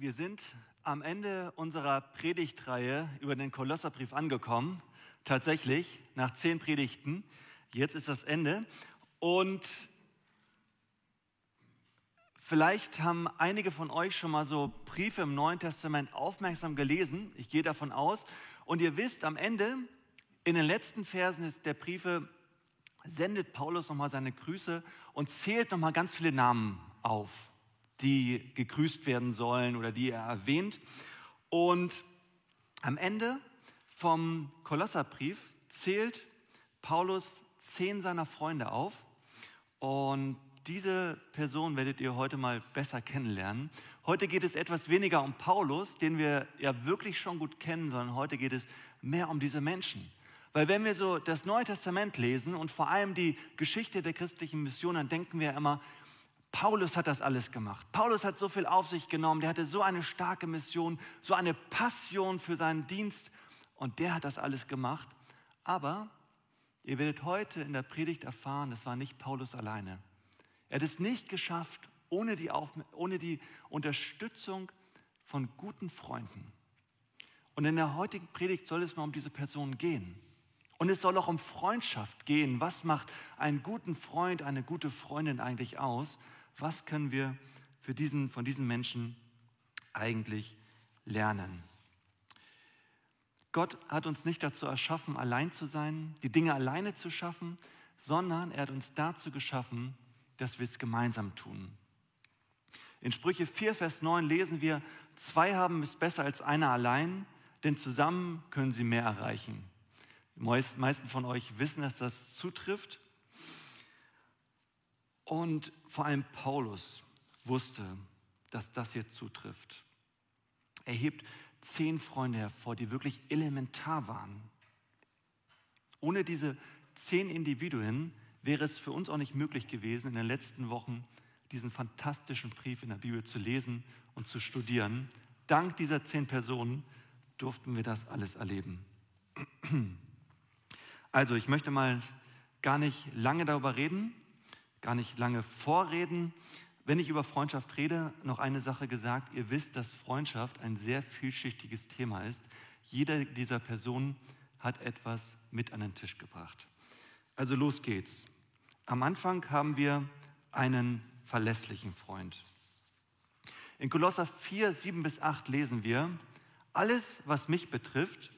Wir sind am Ende unserer Predigtreihe über den Kolosserbrief angekommen. Tatsächlich, nach zehn Predigten. Jetzt ist das Ende. Und vielleicht haben einige von euch schon mal so Briefe im Neuen Testament aufmerksam gelesen. Ich gehe davon aus. Und ihr wisst, am Ende, in den letzten Versen der Briefe, sendet Paulus nochmal seine Grüße und zählt nochmal ganz viele Namen auf die gegrüßt werden sollen oder die er erwähnt. Und am Ende vom Kolosserbrief zählt Paulus zehn seiner Freunde auf. Und diese Person werdet ihr heute mal besser kennenlernen. Heute geht es etwas weniger um Paulus, den wir ja wirklich schon gut kennen, sondern heute geht es mehr um diese Menschen. Weil wenn wir so das Neue Testament lesen und vor allem die Geschichte der christlichen Mission, dann denken wir immer, Paulus hat das alles gemacht. Paulus hat so viel auf sich genommen, der hatte so eine starke Mission, so eine Passion für seinen Dienst und der hat das alles gemacht. Aber ihr werdet heute in der Predigt erfahren, das war nicht Paulus alleine. Er hat es nicht geschafft ohne die, Auf ohne die Unterstützung von guten Freunden. Und in der heutigen Predigt soll es mal um diese Person gehen. Und es soll auch um Freundschaft gehen. Was macht einen guten Freund, eine gute Freundin eigentlich aus? Was können wir für diesen, von diesen Menschen eigentlich lernen? Gott hat uns nicht dazu erschaffen, allein zu sein, die Dinge alleine zu schaffen, sondern er hat uns dazu geschaffen, dass wir es gemeinsam tun. In Sprüche 4, Vers 9 lesen wir, zwei haben es besser als einer allein, denn zusammen können sie mehr erreichen. Die meisten von euch wissen, dass das zutrifft. Und vor allem Paulus wusste, dass das hier zutrifft. Er hebt zehn Freunde hervor, die wirklich elementar waren. Ohne diese zehn Individuen wäre es für uns auch nicht möglich gewesen, in den letzten Wochen diesen fantastischen Brief in der Bibel zu lesen und zu studieren. Dank dieser zehn Personen durften wir das alles erleben. Also, ich möchte mal gar nicht lange darüber reden, gar nicht lange vorreden. Wenn ich über Freundschaft rede, noch eine Sache gesagt. Ihr wisst, dass Freundschaft ein sehr vielschichtiges Thema ist. Jeder dieser Personen hat etwas mit an den Tisch gebracht. Also los geht's. Am Anfang haben wir einen verlässlichen Freund. In Kolosser 4, 7 bis 8 lesen wir, alles, was mich betrifft,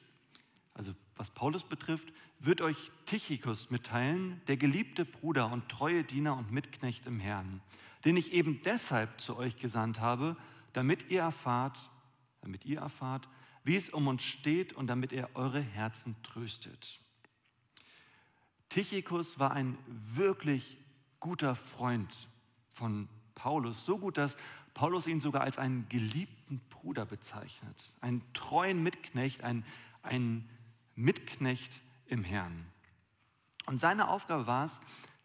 also was Paulus betrifft, wird euch Tychikus mitteilen, der geliebte Bruder und treue Diener und Mitknecht im Herrn, den ich eben deshalb zu euch gesandt habe, damit ihr erfahrt, damit ihr erfahrt, wie es um uns steht und damit er eure Herzen tröstet. Tychikus war ein wirklich guter Freund von Paulus, so gut, dass Paulus ihn sogar als einen geliebten Bruder bezeichnet, einen treuen Mitknecht, einen, einen Mitknecht im Herrn. Und seine Aufgabe war es,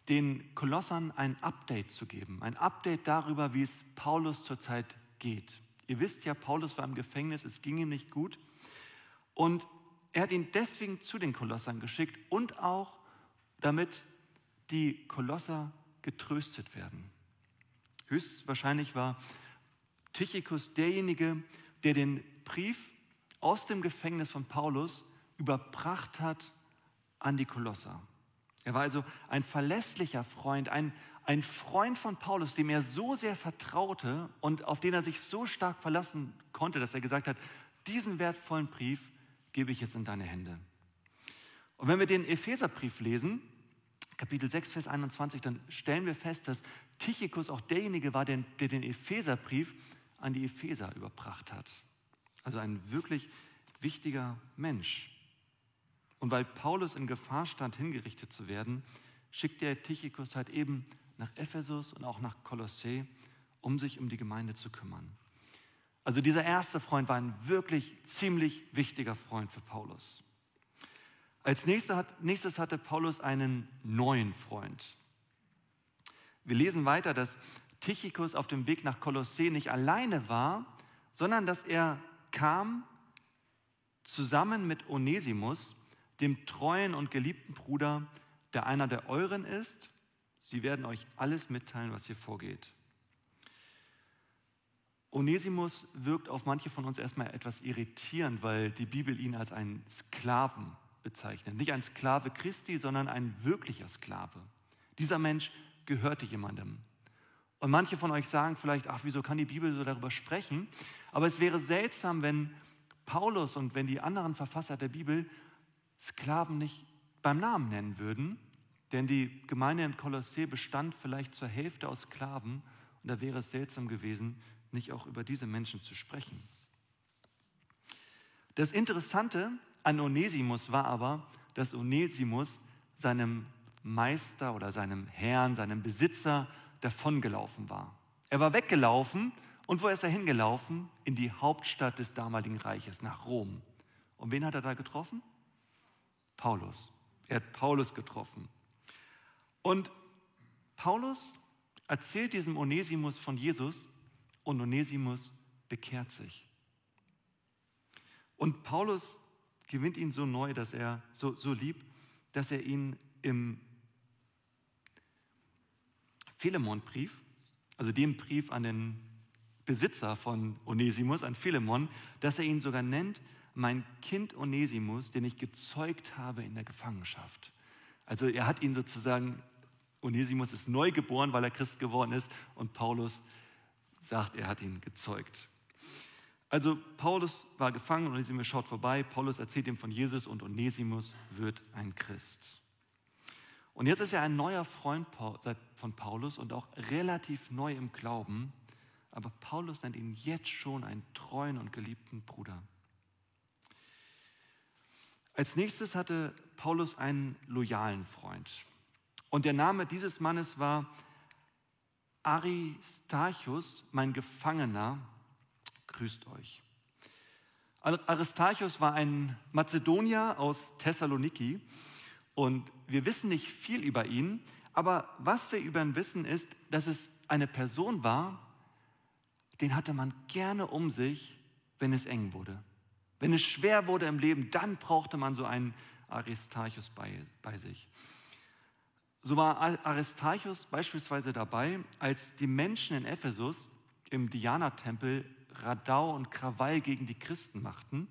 den Kolossern ein Update zu geben, ein Update darüber, wie es Paulus zurzeit geht. Ihr wisst ja, Paulus war im Gefängnis, es ging ihm nicht gut. Und er hat ihn deswegen zu den Kolossern geschickt und auch damit die Kolosser getröstet werden. Höchstwahrscheinlich war Tychicus derjenige, der den Brief aus dem Gefängnis von Paulus überbracht hat an die Kolosser. Er war also ein verlässlicher Freund, ein, ein Freund von Paulus, dem er so sehr vertraute und auf den er sich so stark verlassen konnte, dass er gesagt hat, diesen wertvollen Brief gebe ich jetzt in deine Hände. Und wenn wir den Epheserbrief lesen, Kapitel 6, Vers 21, dann stellen wir fest, dass Tychicus auch derjenige war, der, der den Epheserbrief an die Epheser überbracht hat. Also ein wirklich wichtiger Mensch. Und weil Paulus in Gefahr stand, hingerichtet zu werden, schickte er Tychicus halt eben nach Ephesus und auch nach Kolossä, um sich um die Gemeinde zu kümmern. Also dieser erste Freund war ein wirklich ziemlich wichtiger Freund für Paulus. Als nächstes hatte Paulus einen neuen Freund. Wir lesen weiter, dass Tychicus auf dem Weg nach Kolossä nicht alleine war, sondern dass er kam zusammen mit Onesimus, dem treuen und geliebten Bruder, der einer der euren ist. Sie werden euch alles mitteilen, was hier vorgeht. Onesimus wirkt auf manche von uns erstmal etwas irritierend, weil die Bibel ihn als einen Sklaven bezeichnet. Nicht ein Sklave Christi, sondern ein wirklicher Sklave. Dieser Mensch gehörte jemandem. Und manche von euch sagen vielleicht, ach, wieso kann die Bibel so darüber sprechen? Aber es wäre seltsam, wenn Paulus und wenn die anderen Verfasser der Bibel Sklaven nicht beim Namen nennen würden, denn die Gemeinde in Kolossee bestand vielleicht zur Hälfte aus Sklaven und da wäre es seltsam gewesen, nicht auch über diese Menschen zu sprechen. Das Interessante an Onesimus war aber, dass Onesimus seinem Meister oder seinem Herrn, seinem Besitzer davongelaufen war. Er war weggelaufen und wo ist er hingelaufen? In die Hauptstadt des damaligen Reiches, nach Rom. Und wen hat er da getroffen? Paulus. Er hat Paulus getroffen. Und Paulus erzählt diesem Onesimus von Jesus und Onesimus bekehrt sich. Und Paulus gewinnt ihn so neu, dass er so, so lieb, dass er ihn im Philemonbrief, also dem Brief an den Besitzer von Onesimus, an Philemon, dass er ihn sogar nennt, mein Kind Onesimus, den ich gezeugt habe in der Gefangenschaft. Also er hat ihn sozusagen, Onesimus ist neu geboren, weil er Christ geworden ist und Paulus sagt, er hat ihn gezeugt. Also Paulus war gefangen, Onesimus schaut vorbei, Paulus erzählt ihm von Jesus und Onesimus wird ein Christ. Und jetzt ist er ein neuer Freund von Paulus und auch relativ neu im Glauben, aber Paulus nennt ihn jetzt schon einen treuen und geliebten Bruder. Als nächstes hatte Paulus einen loyalen Freund. Und der Name dieses Mannes war Aristarchus, mein Gefangener, grüßt euch. Aristarchus war ein Mazedonier aus Thessaloniki und wir wissen nicht viel über ihn, aber was wir über ihn wissen ist, dass es eine Person war, den hatte man gerne um sich, wenn es eng wurde. Wenn es schwer wurde im Leben, dann brauchte man so einen Aristarchus bei, bei sich. So war Aristarchus beispielsweise dabei, als die Menschen in Ephesus im Diana-Tempel Radau und Krawall gegen die Christen machten.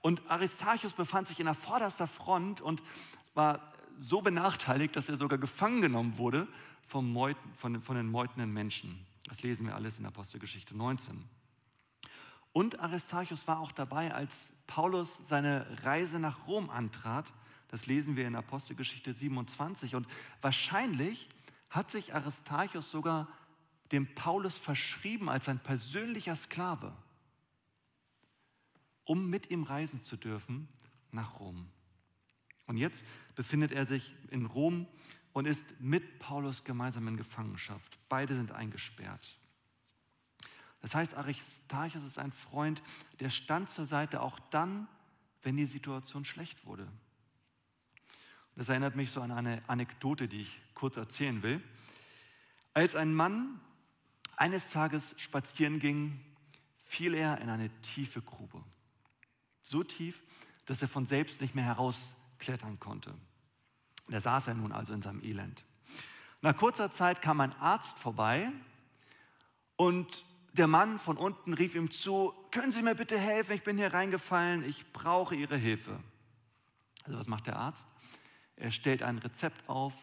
Und Aristarchus befand sich in der vorderster Front und war so benachteiligt, dass er sogar gefangen genommen wurde vom Meuten, von, von den meutenden Menschen. Das lesen wir alles in Apostelgeschichte 19. Und Aristarchus war auch dabei, als Paulus seine Reise nach Rom antrat das lesen wir in Apostelgeschichte 27. Und wahrscheinlich hat sich Aristarchus sogar dem Paulus verschrieben als sein persönlicher Sklave, um mit ihm reisen zu dürfen nach Rom. Und jetzt befindet er sich in Rom und ist mit Paulus gemeinsam in Gefangenschaft. Beide sind eingesperrt. Das heißt, Aristarchus ist ein Freund, der stand zur Seite auch dann, wenn die Situation schlecht wurde. Das erinnert mich so an eine Anekdote, die ich kurz erzählen will. Als ein Mann eines Tages spazieren ging, fiel er in eine tiefe Grube. So tief, dass er von selbst nicht mehr herausklettern konnte. Da saß er nun also in seinem Elend. Nach kurzer Zeit kam ein Arzt vorbei und der Mann von unten rief ihm zu, können Sie mir bitte helfen, ich bin hier reingefallen, ich brauche Ihre Hilfe. Also was macht der Arzt? Er stellt ein Rezept auf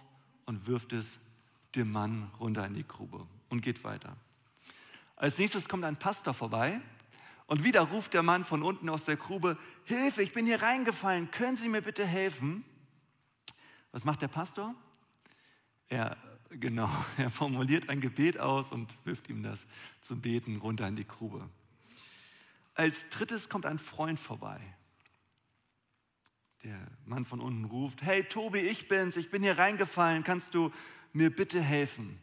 und wirft es dem Mann runter in die Grube und geht weiter. Als nächstes kommt ein Pastor vorbei und wieder ruft der Mann von unten aus der Grube, Hilfe, ich bin hier reingefallen, können Sie mir bitte helfen? Was macht der Pastor? Er, genau, er formuliert ein Gebet aus und wirft ihm das zum Beten runter in die Grube. Als drittes kommt ein Freund vorbei der Mann von unten ruft, hey Tobi, ich bin's, ich bin hier reingefallen, kannst du mir bitte helfen?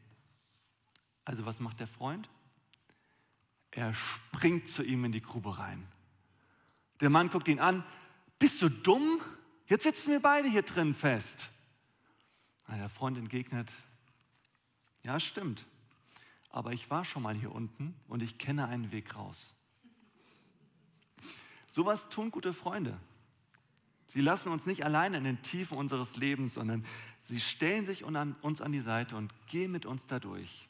Also was macht der Freund? Er springt zu ihm in die Grube rein. Der Mann guckt ihn an, bist du dumm? Jetzt sitzen wir beide hier drin fest. Der Freund entgegnet, ja stimmt, aber ich war schon mal hier unten und ich kenne einen Weg raus. Sowas tun gute Freunde. Sie lassen uns nicht allein in den Tiefen unseres Lebens, sondern sie stellen sich uns an die Seite und gehen mit uns dadurch.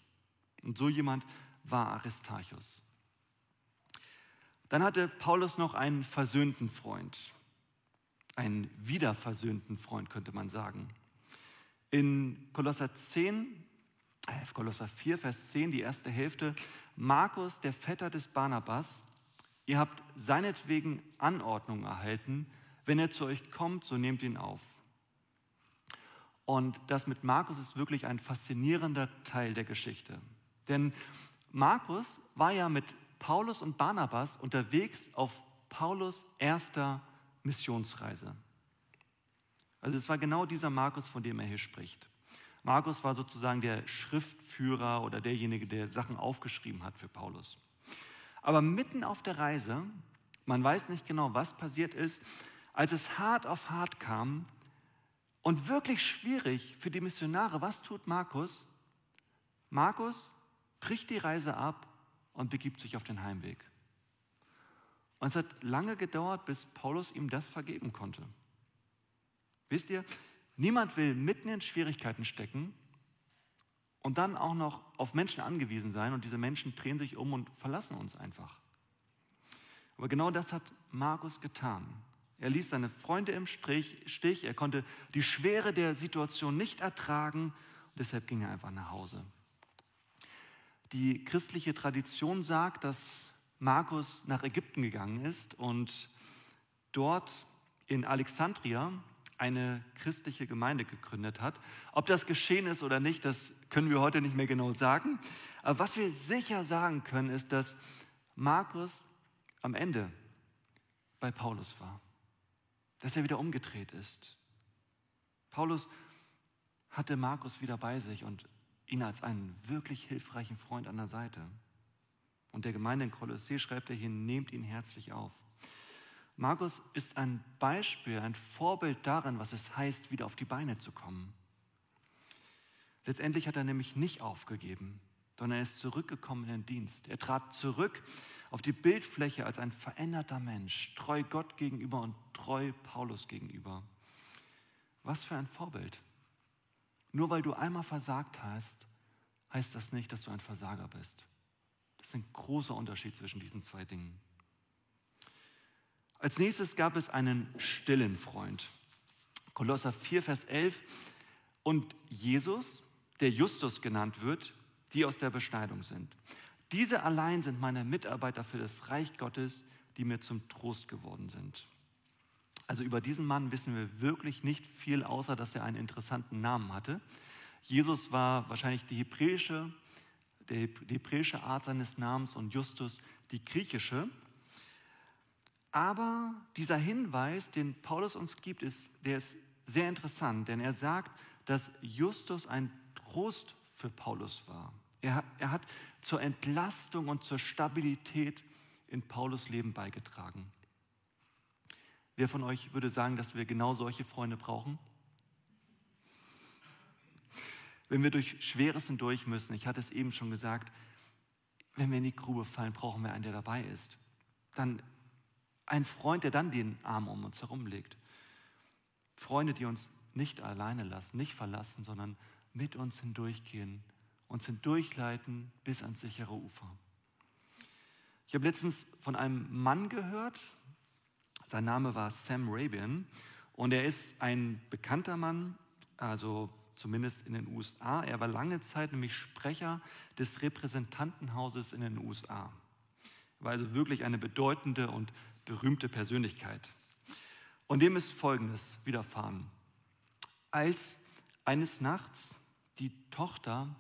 Und so jemand war Aristarchus. Dann hatte Paulus noch einen versöhnten Freund, einen wiederversöhnten Freund, könnte man sagen. In Kolosser 10, äh, Kolosser 4, Vers 10, die erste Hälfte, Markus, der Vetter des Barnabas, ihr habt seinetwegen Anordnung erhalten, wenn er zu euch kommt, so nehmt ihn auf. Und das mit Markus ist wirklich ein faszinierender Teil der Geschichte. Denn Markus war ja mit Paulus und Barnabas unterwegs auf Paulus erster Missionsreise. Also es war genau dieser Markus, von dem er hier spricht. Markus war sozusagen der Schriftführer oder derjenige, der Sachen aufgeschrieben hat für Paulus. Aber mitten auf der Reise, man weiß nicht genau, was passiert ist, als es hart auf hart kam und wirklich schwierig für die Missionare, was tut Markus? Markus bricht die Reise ab und begibt sich auf den Heimweg. Und es hat lange gedauert, bis Paulus ihm das vergeben konnte. Wisst ihr, niemand will mitten in Schwierigkeiten stecken und dann auch noch auf Menschen angewiesen sein und diese Menschen drehen sich um und verlassen uns einfach. Aber genau das hat Markus getan. Er ließ seine Freunde im Stich, er konnte die Schwere der Situation nicht ertragen und deshalb ging er einfach nach Hause. Die christliche Tradition sagt, dass Markus nach Ägypten gegangen ist und dort in Alexandria eine christliche Gemeinde gegründet hat. Ob das geschehen ist oder nicht, das können wir heute nicht mehr genau sagen. Aber was wir sicher sagen können, ist, dass Markus am Ende bei Paulus war, dass er wieder umgedreht ist. Paulus hatte Markus wieder bei sich und ihn als einen wirklich hilfreichen Freund an der Seite. Und der Gemeinde in Kolossee schreibt er hier, nehmt ihn herzlich auf. Markus ist ein Beispiel, ein Vorbild darin, was es heißt, wieder auf die Beine zu kommen. Letztendlich hat er nämlich nicht aufgegeben, sondern er ist zurückgekommen in den Dienst. Er trat zurück auf die Bildfläche als ein veränderter Mensch, treu Gott gegenüber und treu Paulus gegenüber. Was für ein Vorbild. Nur weil du einmal versagt hast, heißt das nicht, dass du ein Versager bist. Das ist ein großer Unterschied zwischen diesen zwei Dingen. Als nächstes gab es einen stillen Freund. Kolosser 4, Vers 11. Und Jesus, der Justus genannt wird, die aus der Beschneidung sind. Diese allein sind meine Mitarbeiter für das Reich Gottes, die mir zum Trost geworden sind. Also über diesen Mann wissen wir wirklich nicht viel, außer dass er einen interessanten Namen hatte. Jesus war wahrscheinlich die hebräische, die hebräische Art seines Namens und Justus die griechische. Aber dieser Hinweis, den Paulus uns gibt, ist, der ist sehr interessant, denn er sagt, dass Justus ein Trost für Paulus war. Er, er hat zur Entlastung und zur Stabilität in Paulus Leben beigetragen. Wer von euch würde sagen, dass wir genau solche Freunde brauchen? Wenn wir durch Schweres hindurch müssen, ich hatte es eben schon gesagt, wenn wir in die Grube fallen, brauchen wir einen, der dabei ist. Dann ein Freund, der dann den Arm um uns herum legt. Freunde, die uns nicht alleine lassen, nicht verlassen, sondern mit uns hindurchgehen, uns hindurchleiten bis ans sichere Ufer. Ich habe letztens von einem Mann gehört, sein Name war Sam Rabian und er ist ein bekannter Mann, also zumindest in den USA. Er war lange Zeit nämlich Sprecher des Repräsentantenhauses in den USA. Er war also wirklich eine bedeutende und berühmte Persönlichkeit. Und dem ist Folgendes widerfahren. Als eines Nachts die Tochter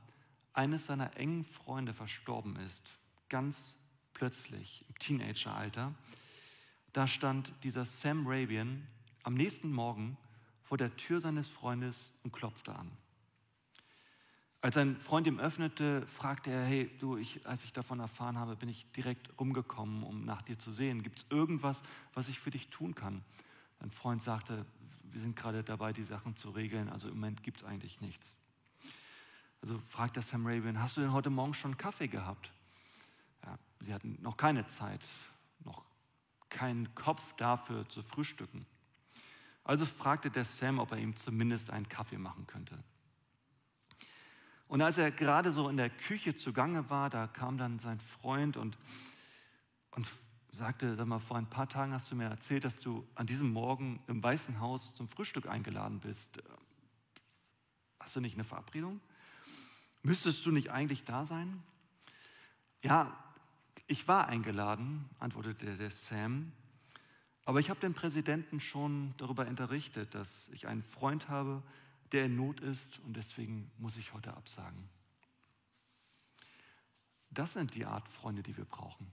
eines seiner engen Freunde verstorben ist, ganz plötzlich im Teenageralter, da stand dieser Sam Rabian am nächsten Morgen vor der Tür seines Freundes und klopfte an. Als sein Freund ihm öffnete, fragte er, hey, du, ich, als ich davon erfahren habe, bin ich direkt rumgekommen, um nach dir zu sehen. Gibt es irgendwas, was ich für dich tun kann? Sein Freund sagte, wir sind gerade dabei, die Sachen zu regeln, also im Moment gibt es eigentlich nichts. Also fragt der Sam Raven, hast du denn heute Morgen schon Kaffee gehabt? Ja, sie hatten noch keine Zeit, noch keinen Kopf dafür zu frühstücken. Also fragte der Sam, ob er ihm zumindest einen Kaffee machen könnte. Und als er gerade so in der Küche zugange war, da kam dann sein Freund und, und sagte, sag mal, vor ein paar Tagen hast du mir erzählt, dass du an diesem Morgen im Weißen Haus zum Frühstück eingeladen bist. Hast du nicht eine Verabredung? Müsstest du nicht eigentlich da sein? Ja, ich war eingeladen, antwortete der Sam, aber ich habe den Präsidenten schon darüber unterrichtet, dass ich einen Freund habe, der in Not ist und deswegen muss ich heute absagen. Das sind die Art Freunde, die wir brauchen.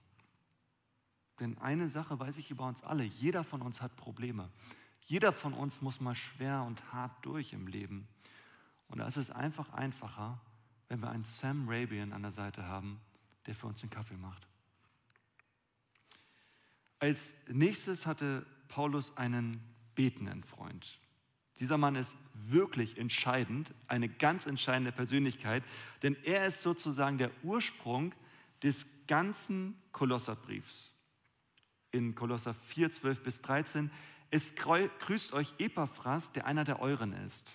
Denn eine Sache weiß ich über uns alle, jeder von uns hat Probleme. Jeder von uns muss mal schwer und hart durch im Leben. Und da ist es einfach einfacher, wenn wir einen Sam Rabian an der Seite haben, der für uns den Kaffee macht. Als nächstes hatte Paulus einen betenden Freund. Dieser Mann ist wirklich entscheidend, eine ganz entscheidende Persönlichkeit, denn er ist sozusagen der Ursprung des ganzen Kolosserbriefs. In Kolosser 4, 12 bis 13, es grüßt euch Epaphras, der einer der euren ist,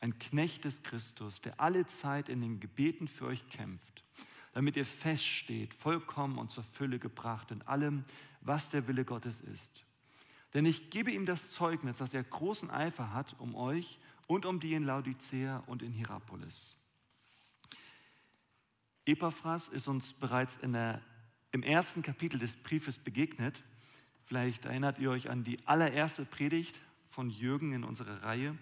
ein Knecht des Christus, der alle Zeit in den Gebeten für euch kämpft, damit ihr feststeht, vollkommen und zur Fülle gebracht in allem, was der Wille Gottes ist denn ich gebe ihm das Zeugnis, dass er großen Eifer hat um euch und um die in Laodicea und in Hierapolis. Epaphras ist uns bereits der, im ersten Kapitel des Briefes begegnet. Vielleicht erinnert ihr euch an die allererste Predigt von Jürgen in unserer Reihe.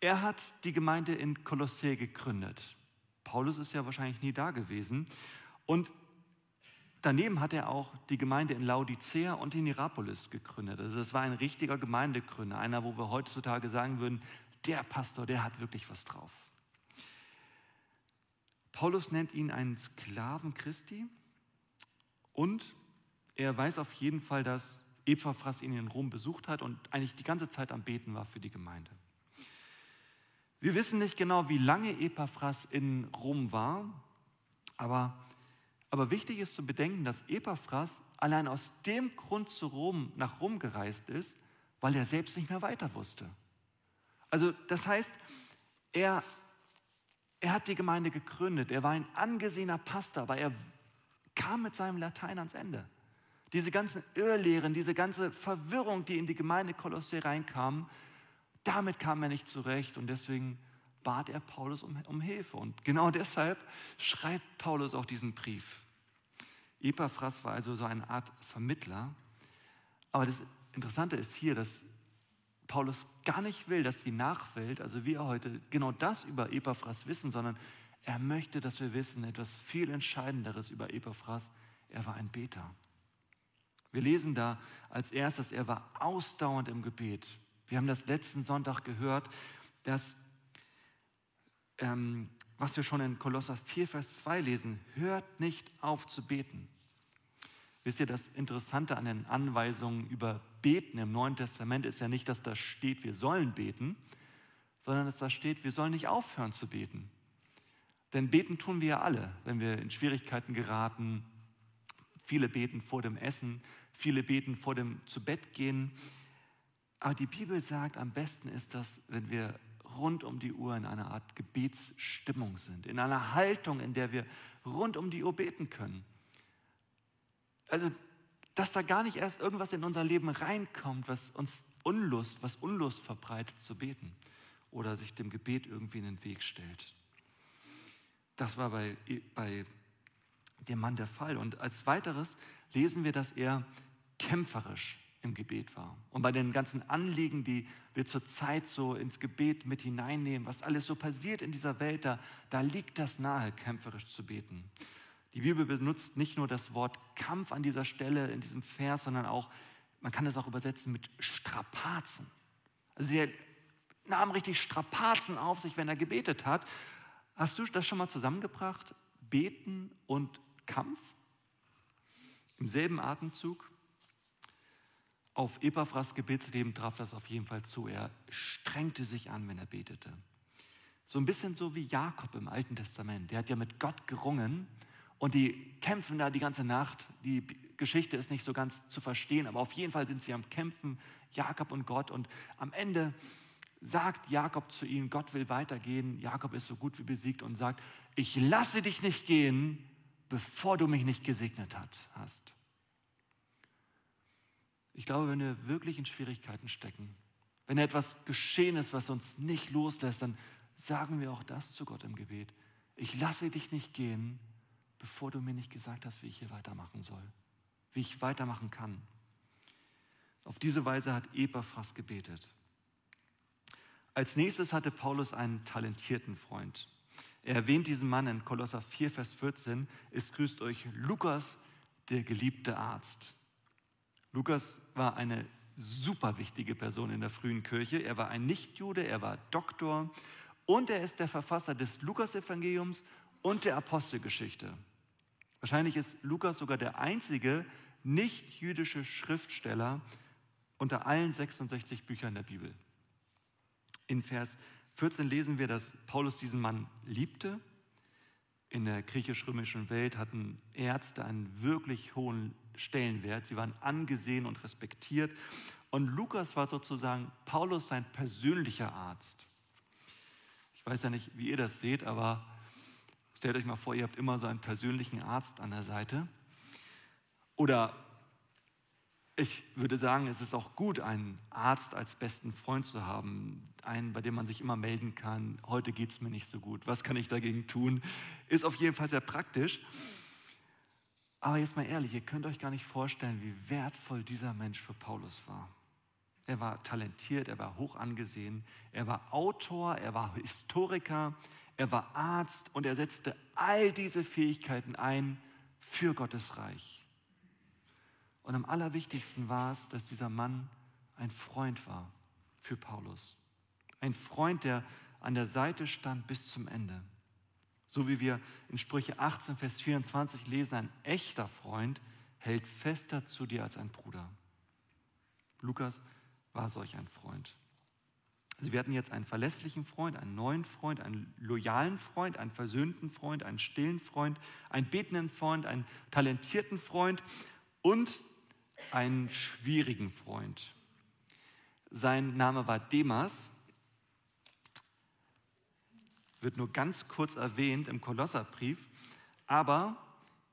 Er hat die Gemeinde in Kolossä gegründet. Paulus ist ja wahrscheinlich nie da gewesen. Und Daneben hat er auch die Gemeinde in Laodicea und in Hierapolis gegründet. Also es war ein richtiger Gemeindegründer, einer, wo wir heutzutage sagen würden, der Pastor, der hat wirklich was drauf. Paulus nennt ihn einen Sklaven Christi und er weiß auf jeden Fall, dass Epaphras ihn in Rom besucht hat und eigentlich die ganze Zeit am Beten war für die Gemeinde. Wir wissen nicht genau, wie lange Epaphras in Rom war, aber aber wichtig ist zu bedenken, dass Epaphras allein aus dem Grund zu Rom, nach Rom gereist ist, weil er selbst nicht mehr weiter wusste. Also das heißt, er, er hat die Gemeinde gegründet, er war ein angesehener Pastor, aber er kam mit seinem Latein ans Ende. Diese ganzen Irrlehren, diese ganze Verwirrung, die in die Gemeinde Kolosse reinkam, damit kam er nicht zurecht und deswegen bat er Paulus um, um Hilfe. Und genau deshalb schreibt Paulus auch diesen Brief. Epaphras war also so eine Art Vermittler. Aber das Interessante ist hier, dass Paulus gar nicht will, dass die Nachwelt, also wir heute, genau das über Epaphras wissen, sondern er möchte, dass wir wissen etwas viel Entscheidenderes über Epaphras. Er war ein Beter. Wir lesen da als erstes, er war ausdauernd im Gebet. Wir haben das letzten Sonntag gehört, dass ähm, was wir schon in Kolosser 4, Vers 2 lesen, hört nicht auf zu beten. Wisst ihr, das Interessante an den Anweisungen über Beten im Neuen Testament ist ja nicht, dass da steht, wir sollen beten, sondern dass da steht, wir sollen nicht aufhören zu beten. Denn beten tun wir ja alle, wenn wir in Schwierigkeiten geraten. Viele beten vor dem Essen, viele beten vor dem zu Bett gehen. Aber die Bibel sagt, am besten ist das, wenn wir rund um die Uhr in einer Art Gebetsstimmung sind, in einer Haltung, in der wir rund um die Uhr beten können. Also, dass da gar nicht erst irgendwas in unser Leben reinkommt, was uns Unlust, was Unlust verbreitet zu beten oder sich dem Gebet irgendwie in den Weg stellt. Das war bei, bei dem Mann der Fall. Und als weiteres lesen wir, dass er kämpferisch im Gebet war. Und bei den ganzen Anliegen, die wir zurzeit so ins Gebet mit hineinnehmen, was alles so passiert in dieser Welt, da, da liegt das nahe, kämpferisch zu beten. Die Bibel benutzt nicht nur das Wort Kampf an dieser Stelle in diesem Vers, sondern auch, man kann es auch übersetzen mit Strapazen. Also er nahm richtig Strapazen auf sich, wenn er gebetet hat. Hast du das schon mal zusammengebracht? Beten und Kampf? Im selben Atemzug? Auf Epaphras Gebetsleben traf das auf jeden Fall zu. Er strengte sich an, wenn er betete. So ein bisschen so wie Jakob im Alten Testament. Der hat ja mit Gott gerungen und die kämpfen da die ganze Nacht. Die Geschichte ist nicht so ganz zu verstehen, aber auf jeden Fall sind sie am Kämpfen, Jakob und Gott. Und am Ende sagt Jakob zu ihnen, Gott will weitergehen. Jakob ist so gut wie besiegt und sagt, ich lasse dich nicht gehen, bevor du mich nicht gesegnet hast. Ich glaube, wenn wir wirklich in Schwierigkeiten stecken, wenn etwas geschehen ist, was uns nicht loslässt, dann sagen wir auch das zu Gott im Gebet. Ich lasse dich nicht gehen, bevor du mir nicht gesagt hast, wie ich hier weitermachen soll, wie ich weitermachen kann. Auf diese Weise hat Epaphras gebetet. Als nächstes hatte Paulus einen talentierten Freund. Er erwähnt diesen Mann in Kolosser 4, Vers 14. Es grüßt euch Lukas, der geliebte Arzt. Lukas war eine super wichtige Person in der frühen Kirche. Er war ein Nichtjude, er war Doktor und er ist der Verfasser des Lukasevangeliums und der Apostelgeschichte. Wahrscheinlich ist Lukas sogar der einzige nicht-jüdische Schriftsteller unter allen 66 Büchern der Bibel. In Vers 14 lesen wir, dass Paulus diesen Mann liebte. In der griechisch-römischen Welt hatten Ärzte einen wirklich hohen Stellenwert. Sie waren angesehen und respektiert. Und Lukas war sozusagen Paulus sein persönlicher Arzt. Ich weiß ja nicht, wie ihr das seht, aber stellt euch mal vor, ihr habt immer so einen persönlichen Arzt an der Seite. Oder ich würde sagen, es ist auch gut, einen Arzt als besten Freund zu haben, einen, bei dem man sich immer melden kann, heute geht es mir nicht so gut, was kann ich dagegen tun, ist auf jeden Fall sehr praktisch. Aber jetzt mal ehrlich, ihr könnt euch gar nicht vorstellen, wie wertvoll dieser Mensch für Paulus war. Er war talentiert, er war hoch angesehen, er war Autor, er war Historiker, er war Arzt und er setzte all diese Fähigkeiten ein für Gottes Reich. Und am allerwichtigsten war es, dass dieser Mann ein Freund war für Paulus. Ein Freund, der an der Seite stand bis zum Ende. So wie wir in Sprüche 18, Vers 24 lesen, ein echter Freund hält fester zu dir als ein Bruder. Lukas war solch ein Freund. Also wir hatten jetzt einen verlässlichen Freund, einen neuen Freund, einen loyalen Freund, einen versöhnten Freund, einen stillen Freund, einen betenden Freund, einen talentierten Freund und einen schwierigen Freund. Sein Name war Demas wird nur ganz kurz erwähnt im Kolosserbrief, aber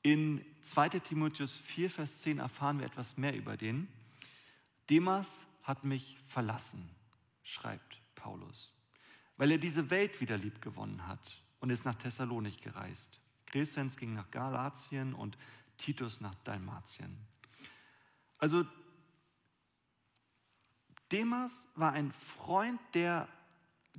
in 2 Timotheus 4, Vers 10 erfahren wir etwas mehr über den. Demas hat mich verlassen, schreibt Paulus, weil er diese Welt wieder lieb gewonnen hat und ist nach Thessalonik gereist. Crescens ging nach Galatien und Titus nach Dalmatien. Also Demas war ein Freund, der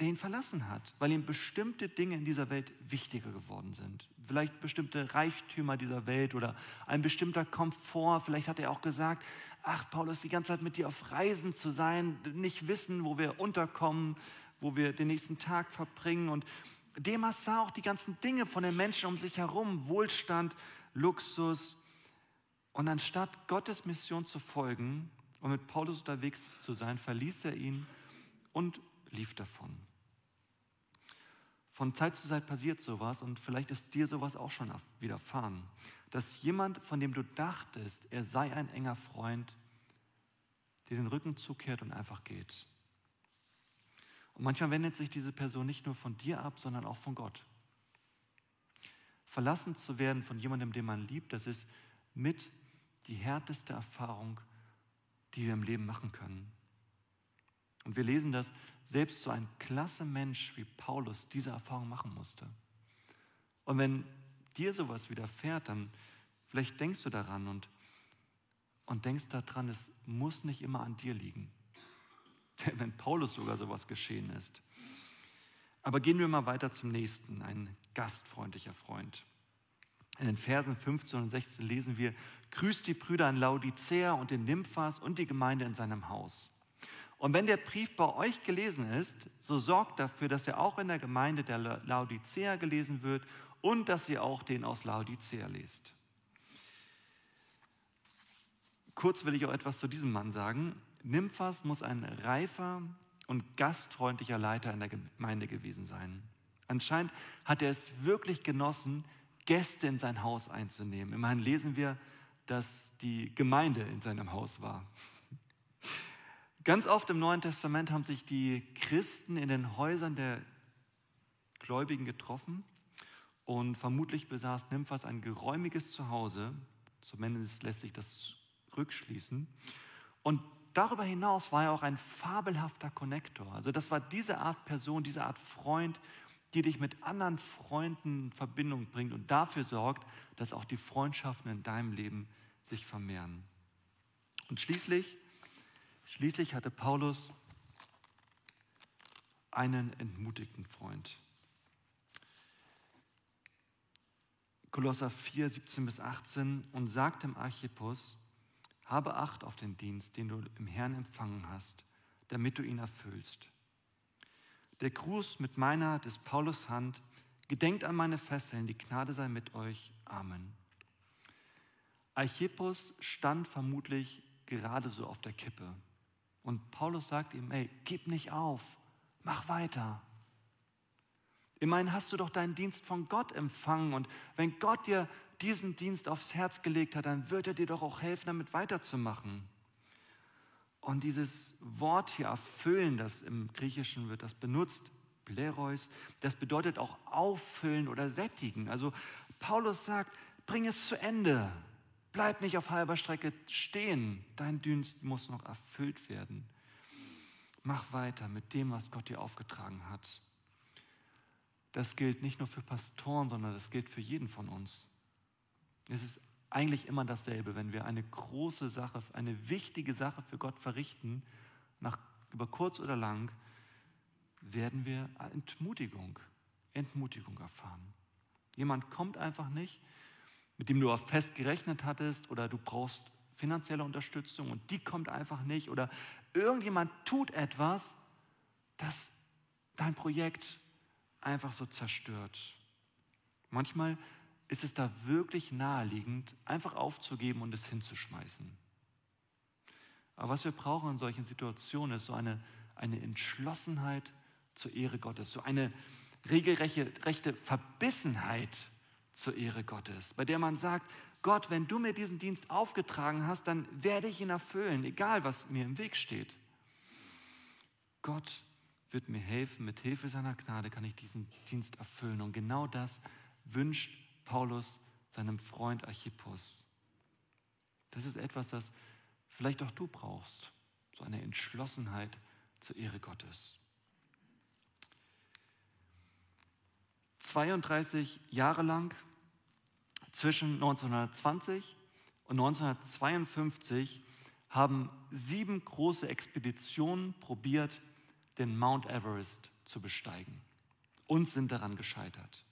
der ihn verlassen hat, weil ihm bestimmte Dinge in dieser Welt wichtiger geworden sind. Vielleicht bestimmte Reichtümer dieser Welt oder ein bestimmter Komfort. Vielleicht hat er auch gesagt, ach Paulus, die ganze Zeit mit dir auf Reisen zu sein, nicht wissen, wo wir unterkommen, wo wir den nächsten Tag verbringen. Und Demas sah auch die ganzen Dinge von den Menschen um sich herum, Wohlstand, Luxus. Und anstatt Gottes Mission zu folgen und mit Paulus unterwegs zu sein, verließ er ihn und lief davon. Von Zeit zu Zeit passiert sowas und vielleicht ist dir sowas auch schon widerfahren, dass jemand, von dem du dachtest, er sei ein enger Freund, dir den Rücken zukehrt und einfach geht. Und manchmal wendet sich diese Person nicht nur von dir ab, sondern auch von Gott. Verlassen zu werden von jemandem, den man liebt, das ist mit die härteste Erfahrung, die wir im Leben machen können. Und wir lesen, dass selbst so ein klasse Mensch wie Paulus diese Erfahrung machen musste. Und wenn dir sowas widerfährt, dann vielleicht denkst du daran und, und denkst daran, es muss nicht immer an dir liegen. Denn wenn Paulus sogar sowas geschehen ist. Aber gehen wir mal weiter zum nächsten, ein gastfreundlicher Freund. In den Versen 15 und 16 lesen wir, grüßt die Brüder in Laodicea und in Nymphas und die Gemeinde in seinem Haus. Und wenn der Brief bei euch gelesen ist, so sorgt dafür, dass er auch in der Gemeinde der Laodicea gelesen wird und dass ihr auch den aus Laodicea lest. Kurz will ich auch etwas zu diesem Mann sagen. Nymphas muss ein reifer und gastfreundlicher Leiter in der Gemeinde gewesen sein. Anscheinend hat er es wirklich genossen, Gäste in sein Haus einzunehmen. Immerhin lesen wir, dass die Gemeinde in seinem Haus war. Ganz oft im Neuen Testament haben sich die Christen in den Häusern der Gläubigen getroffen und vermutlich besaß Nymphas ein geräumiges Zuhause, zumindest lässt sich das rückschließen. Und darüber hinaus war er auch ein fabelhafter Konnektor. Also das war diese Art Person, diese Art Freund, die dich mit anderen Freunden in Verbindung bringt und dafür sorgt, dass auch die Freundschaften in deinem Leben sich vermehren. Und schließlich, schließlich hatte Paulus einen entmutigten Freund. Kolosser 4, 17 bis 18 und sagt dem Archippus, habe Acht auf den Dienst, den du im Herrn empfangen hast, damit du ihn erfüllst. Der Gruß mit meiner des Paulus Hand, gedenkt an meine Fesseln, die Gnade sei mit euch. Amen. Archippus stand vermutlich gerade so auf der Kippe. Und Paulus sagt ihm, ey, gib nicht auf, mach weiter. Immerhin hast du doch deinen Dienst von Gott empfangen und wenn Gott dir diesen Dienst aufs Herz gelegt hat, dann wird er dir doch auch helfen, damit weiterzumachen. Und dieses Wort hier erfüllen, das im Griechischen wird das benutzt, Plerois, das bedeutet auch auffüllen oder sättigen. Also Paulus sagt, bring es zu Ende. Bleib nicht auf halber Strecke stehen. Dein Dienst muss noch erfüllt werden. Mach weiter mit dem, was Gott dir aufgetragen hat. Das gilt nicht nur für Pastoren, sondern das gilt für jeden von uns. Es ist eigentlich immer dasselbe, wenn wir eine große Sache, eine wichtige Sache für Gott verrichten, nach, über kurz oder lang, werden wir Entmutigung, Entmutigung erfahren. Jemand kommt einfach nicht, mit dem du auch fest gerechnet hattest oder du brauchst finanzielle Unterstützung und die kommt einfach nicht oder irgendjemand tut etwas, das dein Projekt einfach so zerstört. Manchmal ist es da wirklich naheliegend, einfach aufzugeben und es hinzuschmeißen. Aber was wir brauchen in solchen Situationen ist so eine, eine Entschlossenheit zur Ehre Gottes, so eine regelrechte rechte Verbissenheit zur Ehre Gottes, bei der man sagt, Gott, wenn du mir diesen Dienst aufgetragen hast, dann werde ich ihn erfüllen, egal was mir im Weg steht. Gott wird mir helfen, mit Hilfe seiner Gnade kann ich diesen Dienst erfüllen. Und genau das wünscht Paulus seinem Freund Archippus. Das ist etwas, das vielleicht auch du brauchst, so eine Entschlossenheit zur Ehre Gottes. 32 Jahre lang, zwischen 1920 und 1952, haben sieben große Expeditionen probiert, den Mount Everest zu besteigen und sind daran gescheitert.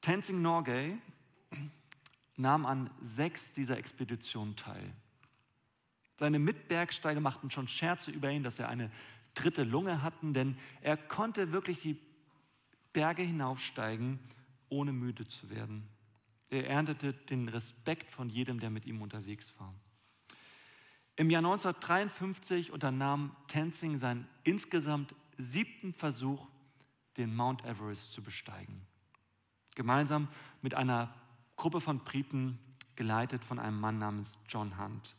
Tenzing Norgay nahm an sechs dieser Expeditionen teil. Seine Mitbergsteiger machten schon Scherze über ihn, dass er eine dritte Lunge hatten, denn er konnte wirklich die Berge hinaufsteigen, ohne müde zu werden. Er erntete den Respekt von jedem, der mit ihm unterwegs war. Im Jahr 1953 unternahm Tenzing seinen insgesamt siebten Versuch, den Mount Everest zu besteigen. Gemeinsam mit einer Gruppe von Briten, geleitet von einem Mann namens John Hunt.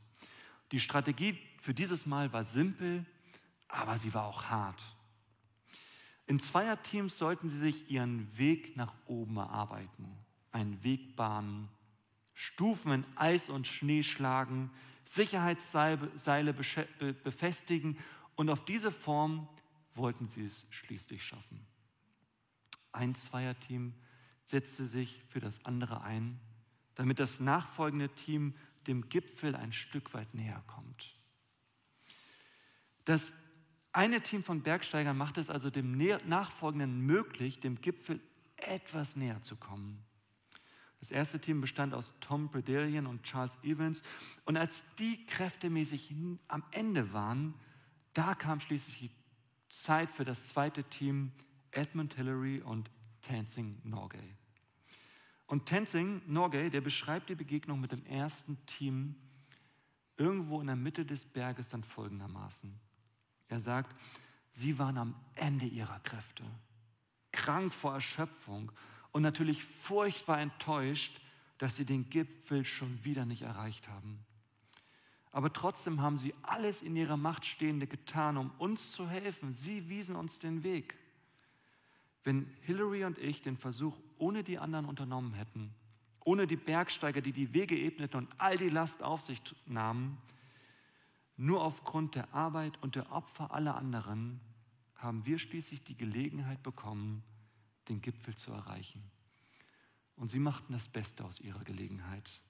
Die Strategie für dieses Mal war simpel, aber sie war auch hart. In Zweierteams sollten sie sich ihren Weg nach oben erarbeiten, einen Weg bahnen, Stufen in Eis und Schnee schlagen, Sicherheitsseile befestigen und auf diese Form wollten sie es schließlich schaffen. Ein Zweierteam setzte sich für das andere ein, damit das nachfolgende Team dem Gipfel ein Stück weit näher kommt. Das eine Team von Bergsteigern macht es also dem nachfolgenden möglich, dem Gipfel etwas näher zu kommen. Das erste Team bestand aus Tom Bredelian und Charles Evans. Und als die kräftemäßig am Ende waren, da kam schließlich die Zeit für das zweite Team, Edmund Hillary und Tenzing Norgay. Und Tenzing Norgay, der beschreibt die Begegnung mit dem ersten Team irgendwo in der Mitte des Berges dann folgendermaßen. Er sagt, sie waren am Ende ihrer Kräfte, krank vor Erschöpfung und natürlich furchtbar enttäuscht, dass sie den Gipfel schon wieder nicht erreicht haben. Aber trotzdem haben sie alles in ihrer Macht Stehende getan, um uns zu helfen. Sie wiesen uns den Weg. Wenn Hillary und ich den Versuch ohne die anderen unternommen hätten, ohne die Bergsteiger, die die Wege ebneten und all die Last auf sich nahmen, Nur aufgrund der Arbeit und der Opfer aller anderen haben wir schließlich die Gelegenheit bekommen, den Gipfel zu erreichen. Und sie machten das Beste aus ihrer Gelegenheit.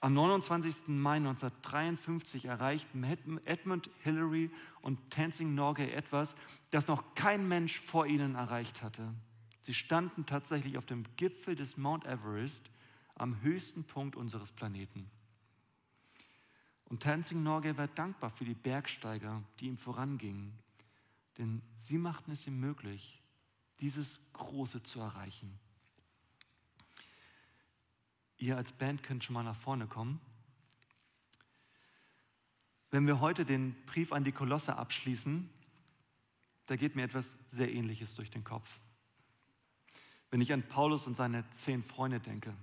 Am 29. Mai 1953 erreichten Edmund Hillary und Tenzing Norgay etwas, das noch kein Mensch vor ihnen erreicht hatte. Sie standen tatsächlich auf dem Gipfel des Mount Everest, am höchsten Punkt unseres Planeten. Und Tenzing Norgay war dankbar für die Bergsteiger, die ihm vorangingen, denn sie machten es ihm möglich, dieses Große zu erreichen. Ihr als Band könnt schon mal nach vorne kommen. Wenn wir heute den Brief an die Kolosse abschließen, da geht mir etwas sehr Ähnliches durch den Kopf. Wenn ich an Paulus und seine zehn Freunde denke.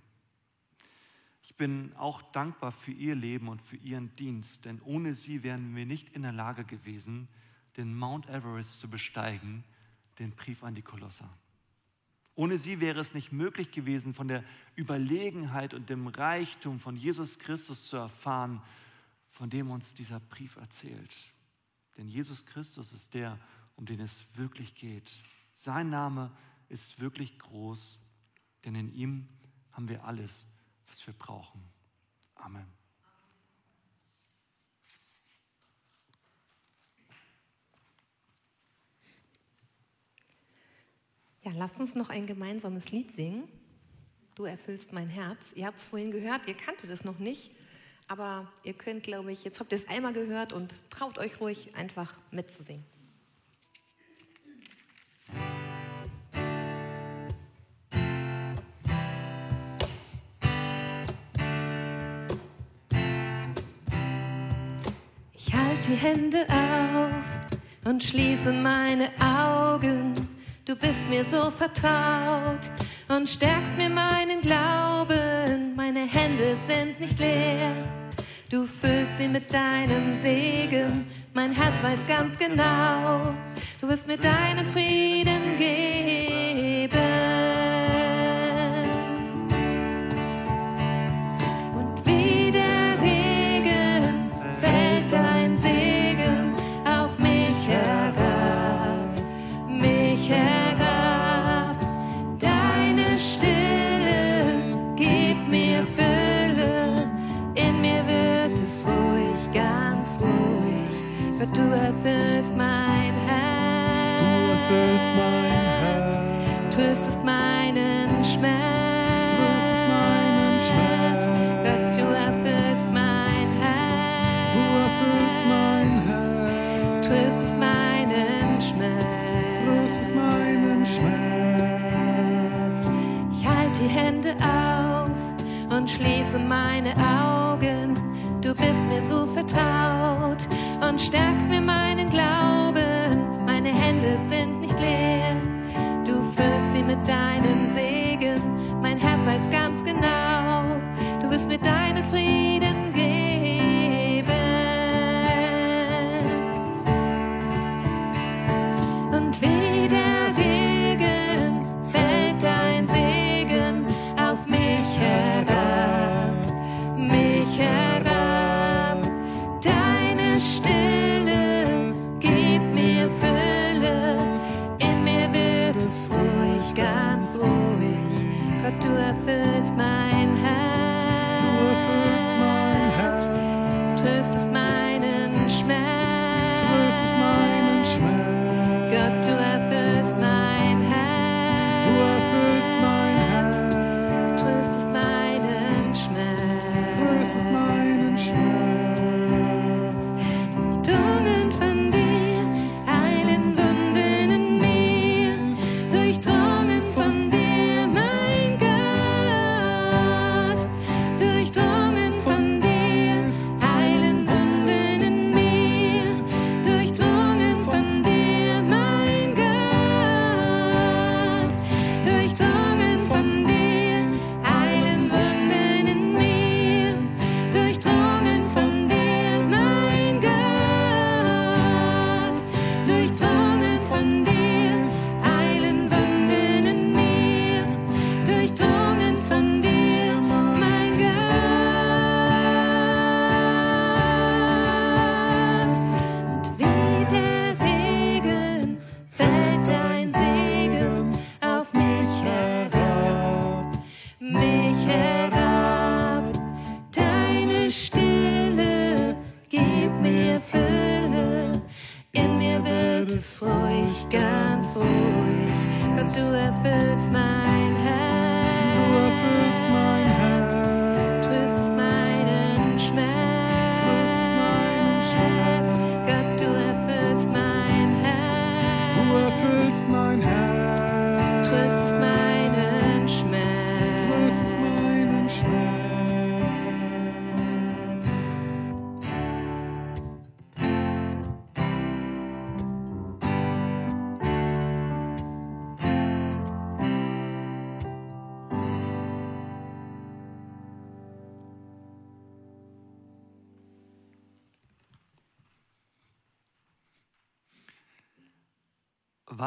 Ich bin auch dankbar für ihr Leben und für ihren Dienst, denn ohne sie wären wir nicht in der Lage gewesen, den Mount Everest zu besteigen, den Brief an die Kolosser. Ohne sie wäre es nicht möglich gewesen, von der Überlegenheit und dem Reichtum von Jesus Christus zu erfahren, von dem uns dieser Brief erzählt. Denn Jesus Christus ist der, um den es wirklich geht. Sein Name ist wirklich groß, denn in ihm haben wir alles, was wir brauchen. Amen. Ja, lasst uns noch ein gemeinsames Lied singen. Du erfüllst mein Herz. Ihr habt es vorhin gehört, ihr kanntet es noch nicht, aber ihr könnt, glaube ich, jetzt habt ihr es einmal gehört und traut euch ruhig einfach mitzusingen. Ich halte die Hände auf und schließe meine Augen Du bist mir so vertraut und stärkst mir meinen Glauben. Meine Hände sind nicht leer. Du füllst sie mit deinem Segen. Mein Herz weiß ganz genau, du wirst mir deinen Frieden geben.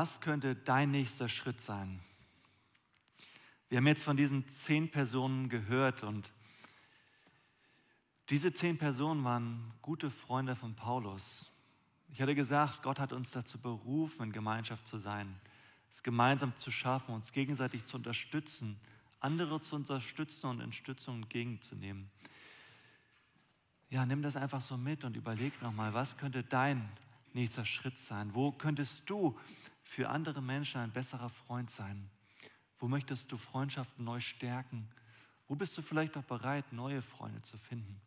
Was könnte dein nächster Schritt sein? Wir haben jetzt von diesen zehn Personen gehört und diese zehn Personen waren gute Freunde von Paulus. Ich hatte gesagt, Gott hat uns dazu berufen, in Gemeinschaft zu sein, es gemeinsam zu schaffen, uns gegenseitig zu unterstützen, andere zu unterstützen und Unterstützung entgegenzunehmen. Ja, nimm das einfach so mit und überleg nochmal, was könnte dein nächster Schritt sein? Wo könntest du für andere Menschen ein besserer Freund sein? Wo möchtest du Freundschaften neu stärken? Wo bist du vielleicht auch bereit, neue Freunde zu finden?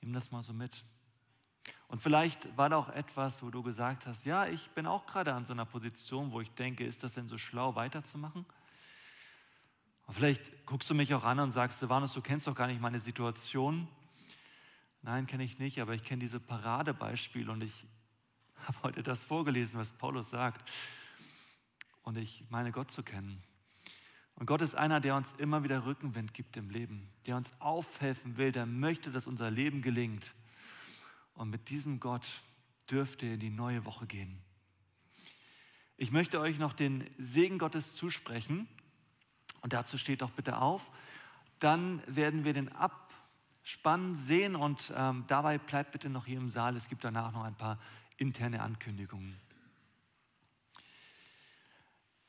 Nimm das mal so mit. Und vielleicht war da auch etwas, wo du gesagt hast, ja, ich bin auch gerade an so einer Position, wo ich denke, ist das denn so schlau weiterzumachen? Und vielleicht guckst du mich auch an und sagst, Silvanus, du kennst doch gar nicht meine Situation. Nein, kenne ich nicht, aber ich kenne diese Paradebeispiele und ich habe heute das vorgelesen, was Paulus sagt. Und ich meine Gott zu kennen. Und Gott ist einer, der uns immer wieder Rückenwind gibt im Leben, der uns aufhelfen will, der möchte, dass unser Leben gelingt. Und mit diesem Gott dürft ihr in die neue Woche gehen. Ich möchte euch noch den Segen Gottes zusprechen. Und dazu steht doch bitte auf. Dann werden wir den Abspann sehen und ähm, dabei bleibt bitte noch hier im Saal. Es gibt danach noch ein paar interne Ankündigungen.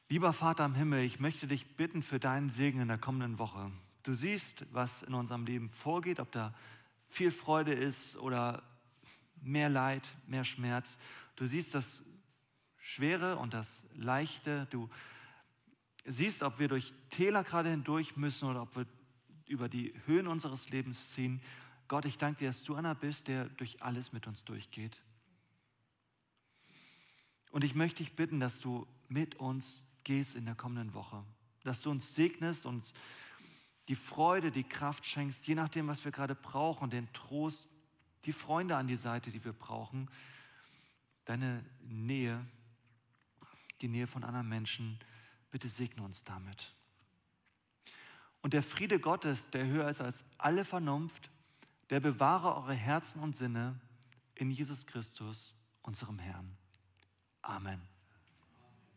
Lieber Vater im Himmel, ich möchte dich bitten für deinen Segen in der kommenden Woche. Du siehst, was in unserem Leben vorgeht, ob da viel Freude ist oder mehr Leid, mehr Schmerz. Du siehst das Schwere und das Leichte. Du siehst, ob wir durch Täler gerade hindurch müssen oder ob wir über die Höhen unseres Lebens ziehen. Gott, ich danke dir, dass du einer bist, der durch alles mit uns durchgeht. Und ich möchte dich bitten, dass du mit uns gehst in der kommenden Woche, dass du uns segnest und die Freude, die Kraft schenkst, je nachdem, was wir gerade brauchen, den Trost, die Freunde an die Seite, die wir brauchen, deine Nähe, die Nähe von anderen Menschen, bitte segne uns damit. Und der Friede Gottes, der höher ist als alle Vernunft, der bewahre eure Herzen und Sinne in Jesus Christus, unserem Herrn. Amen.